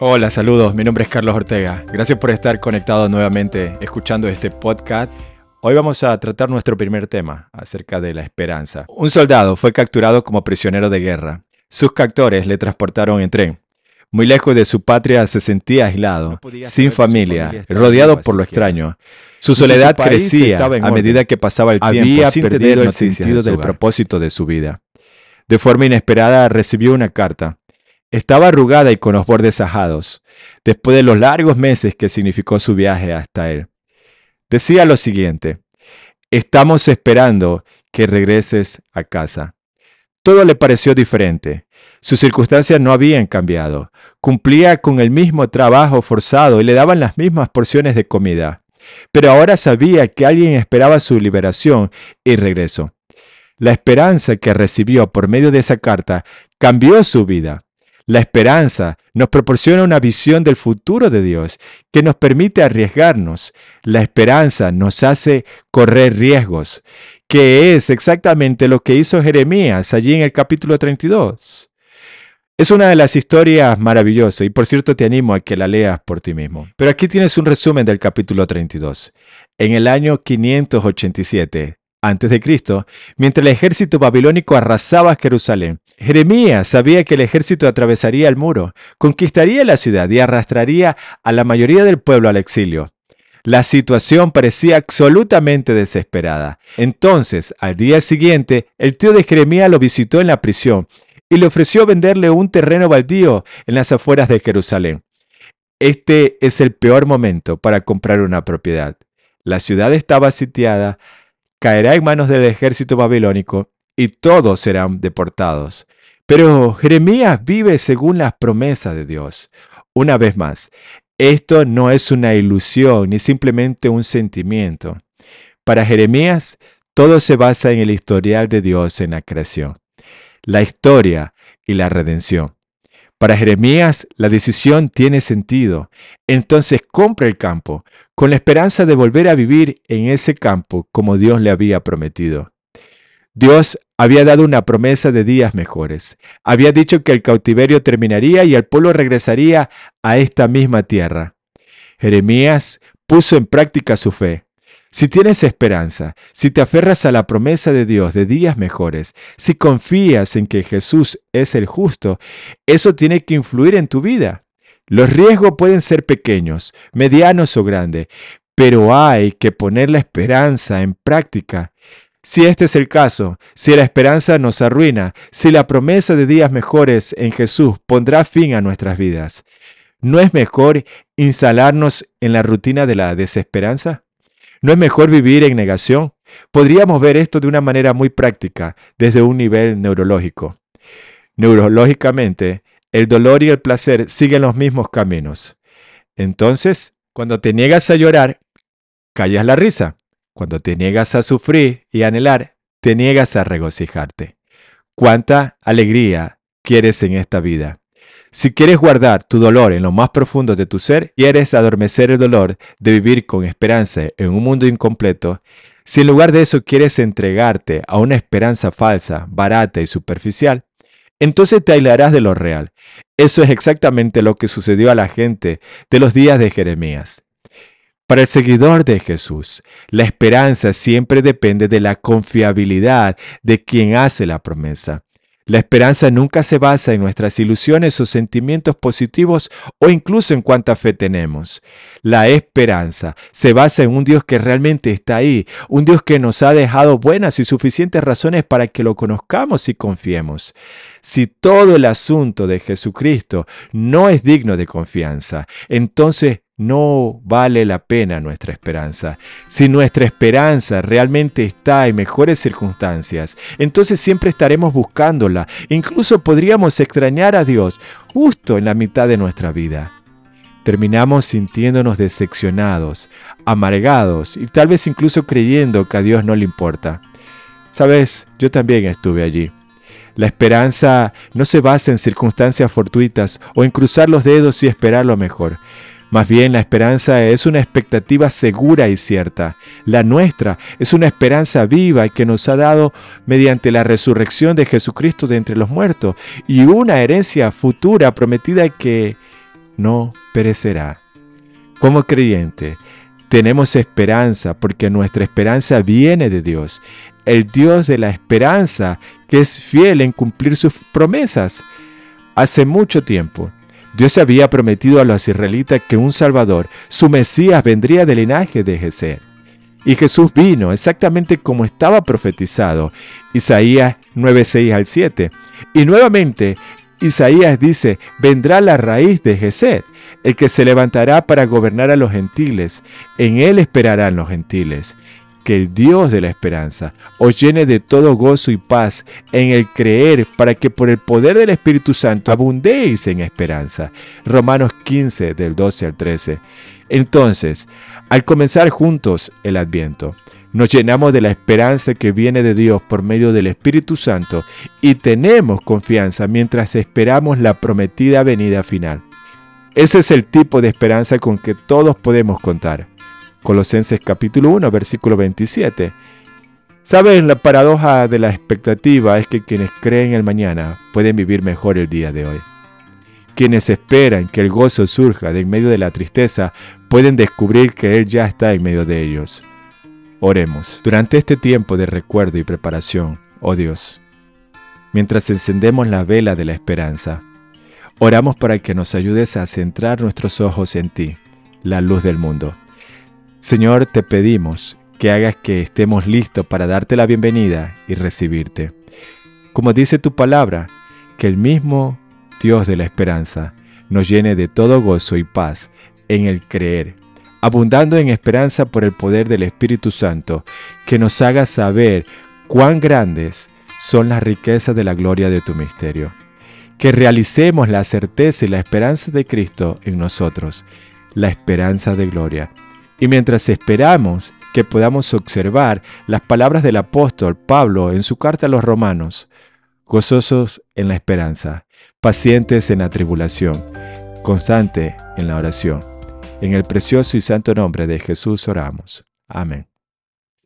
Hola, saludos. Mi nombre es Carlos Ortega. Gracias por estar conectado nuevamente escuchando este podcast. Hoy vamos a tratar nuestro primer tema acerca de la esperanza. Un soldado fue capturado como prisionero de guerra. Sus captores le transportaron en tren. Muy lejos de su patria se sentía aislado, sin familia, rodeado por lo extraño. Su soledad crecía a medida que pasaba el tiempo Había sin perdido el sentido del propósito de su vida. De forma inesperada recibió una carta. Estaba arrugada y con los bordes ajados, después de los largos meses que significó su viaje hasta él. Decía lo siguiente, estamos esperando que regreses a casa. Todo le pareció diferente. Sus circunstancias no habían cambiado. Cumplía con el mismo trabajo forzado y le daban las mismas porciones de comida. Pero ahora sabía que alguien esperaba su liberación y regreso. La esperanza que recibió por medio de esa carta cambió su vida. La esperanza nos proporciona una visión del futuro de Dios que nos permite arriesgarnos. La esperanza nos hace correr riesgos, que es exactamente lo que hizo Jeremías allí en el capítulo 32. Es una de las historias maravillosas y por cierto te animo a que la leas por ti mismo. Pero aquí tienes un resumen del capítulo 32. En el año 587 antes de Cristo, mientras el ejército babilónico arrasaba Jerusalén. Jeremías sabía que el ejército atravesaría el muro, conquistaría la ciudad y arrastraría a la mayoría del pueblo al exilio. La situación parecía absolutamente desesperada. Entonces, al día siguiente, el tío de Jeremías lo visitó en la prisión y le ofreció venderle un terreno baldío en las afueras de Jerusalén. Este es el peor momento para comprar una propiedad. La ciudad estaba sitiada, caerá en manos del ejército babilónico y todos serán deportados. Pero Jeremías vive según las promesas de Dios. Una vez más, esto no es una ilusión ni simplemente un sentimiento. Para Jeremías, todo se basa en el historial de Dios en la creación, la historia y la redención. Para Jeremías, la decisión tiene sentido. Entonces compra el campo, con la esperanza de volver a vivir en ese campo como Dios le había prometido. Dios había dado una promesa de días mejores. Había dicho que el cautiverio terminaría y el pueblo regresaría a esta misma tierra. Jeremías puso en práctica su fe. Si tienes esperanza, si te aferras a la promesa de Dios de días mejores, si confías en que Jesús es el justo, eso tiene que influir en tu vida. Los riesgos pueden ser pequeños, medianos o grandes, pero hay que poner la esperanza en práctica. Si este es el caso, si la esperanza nos arruina, si la promesa de días mejores en Jesús pondrá fin a nuestras vidas, ¿no es mejor instalarnos en la rutina de la desesperanza? ¿No es mejor vivir en negación? Podríamos ver esto de una manera muy práctica, desde un nivel neurológico. Neurológicamente, el dolor y el placer siguen los mismos caminos. Entonces, cuando te niegas a llorar, callas la risa. Cuando te niegas a sufrir y anhelar, te niegas a regocijarte. ¿Cuánta alegría quieres en esta vida? Si quieres guardar tu dolor en lo más profundo de tu ser, quieres adormecer el dolor de vivir con esperanza en un mundo incompleto, si en lugar de eso quieres entregarte a una esperanza falsa, barata y superficial, entonces te aislarás de lo real. Eso es exactamente lo que sucedió a la gente de los días de Jeremías. Para el seguidor de Jesús, la esperanza siempre depende de la confiabilidad de quien hace la promesa. La esperanza nunca se basa en nuestras ilusiones o sentimientos positivos o incluso en cuánta fe tenemos. La esperanza se basa en un Dios que realmente está ahí, un Dios que nos ha dejado buenas y suficientes razones para que lo conozcamos y confiemos. Si todo el asunto de Jesucristo no es digno de confianza, entonces no vale la pena nuestra esperanza. Si nuestra esperanza realmente está en mejores circunstancias, entonces siempre estaremos buscándola. Incluso podríamos extrañar a Dios justo en la mitad de nuestra vida. Terminamos sintiéndonos decepcionados, amargados y tal vez incluso creyendo que a Dios no le importa. Sabes, yo también estuve allí. La esperanza no se basa en circunstancias fortuitas o en cruzar los dedos y esperar lo mejor. Más bien la esperanza es una expectativa segura y cierta. La nuestra es una esperanza viva que nos ha dado mediante la resurrección de Jesucristo de entre los muertos y una herencia futura prometida que no perecerá. Como creyente, tenemos esperanza porque nuestra esperanza viene de Dios, el Dios de la esperanza que es fiel en cumplir sus promesas. Hace mucho tiempo, Dios había prometido a los israelitas que un Salvador, su Mesías, vendría del linaje de Jesús. Y Jesús vino exactamente como estaba profetizado, Isaías 9:6 al 7. Y nuevamente Isaías dice, vendrá la raíz de Jesús, el que se levantará para gobernar a los gentiles. En él esperarán los gentiles que el Dios de la esperanza os llene de todo gozo y paz en el creer para que por el poder del Espíritu Santo abundéis en esperanza. Romanos 15 del 12 al 13. Entonces, al comenzar juntos el adviento, nos llenamos de la esperanza que viene de Dios por medio del Espíritu Santo y tenemos confianza mientras esperamos la prometida venida final. Ese es el tipo de esperanza con que todos podemos contar. Colosenses capítulo 1, versículo 27. Saben, la paradoja de la expectativa es que quienes creen el mañana pueden vivir mejor el día de hoy. Quienes esperan que el gozo surja de en medio de la tristeza pueden descubrir que Él ya está en medio de ellos. Oremos. Durante este tiempo de recuerdo y preparación, oh Dios, mientras encendemos la vela de la esperanza, oramos para que nos ayudes a centrar nuestros ojos en ti, la luz del mundo. Señor, te pedimos que hagas que estemos listos para darte la bienvenida y recibirte. Como dice tu palabra, que el mismo Dios de la esperanza nos llene de todo gozo y paz en el creer, abundando en esperanza por el poder del Espíritu Santo, que nos haga saber cuán grandes son las riquezas de la gloria de tu misterio. Que realicemos la certeza y la esperanza de Cristo en nosotros, la esperanza de gloria y mientras esperamos que podamos observar las palabras del apóstol Pablo en su carta a los romanos, gozosos en la esperanza, pacientes en la tribulación, constante en la oración. En el precioso y santo nombre de Jesús oramos. Amén.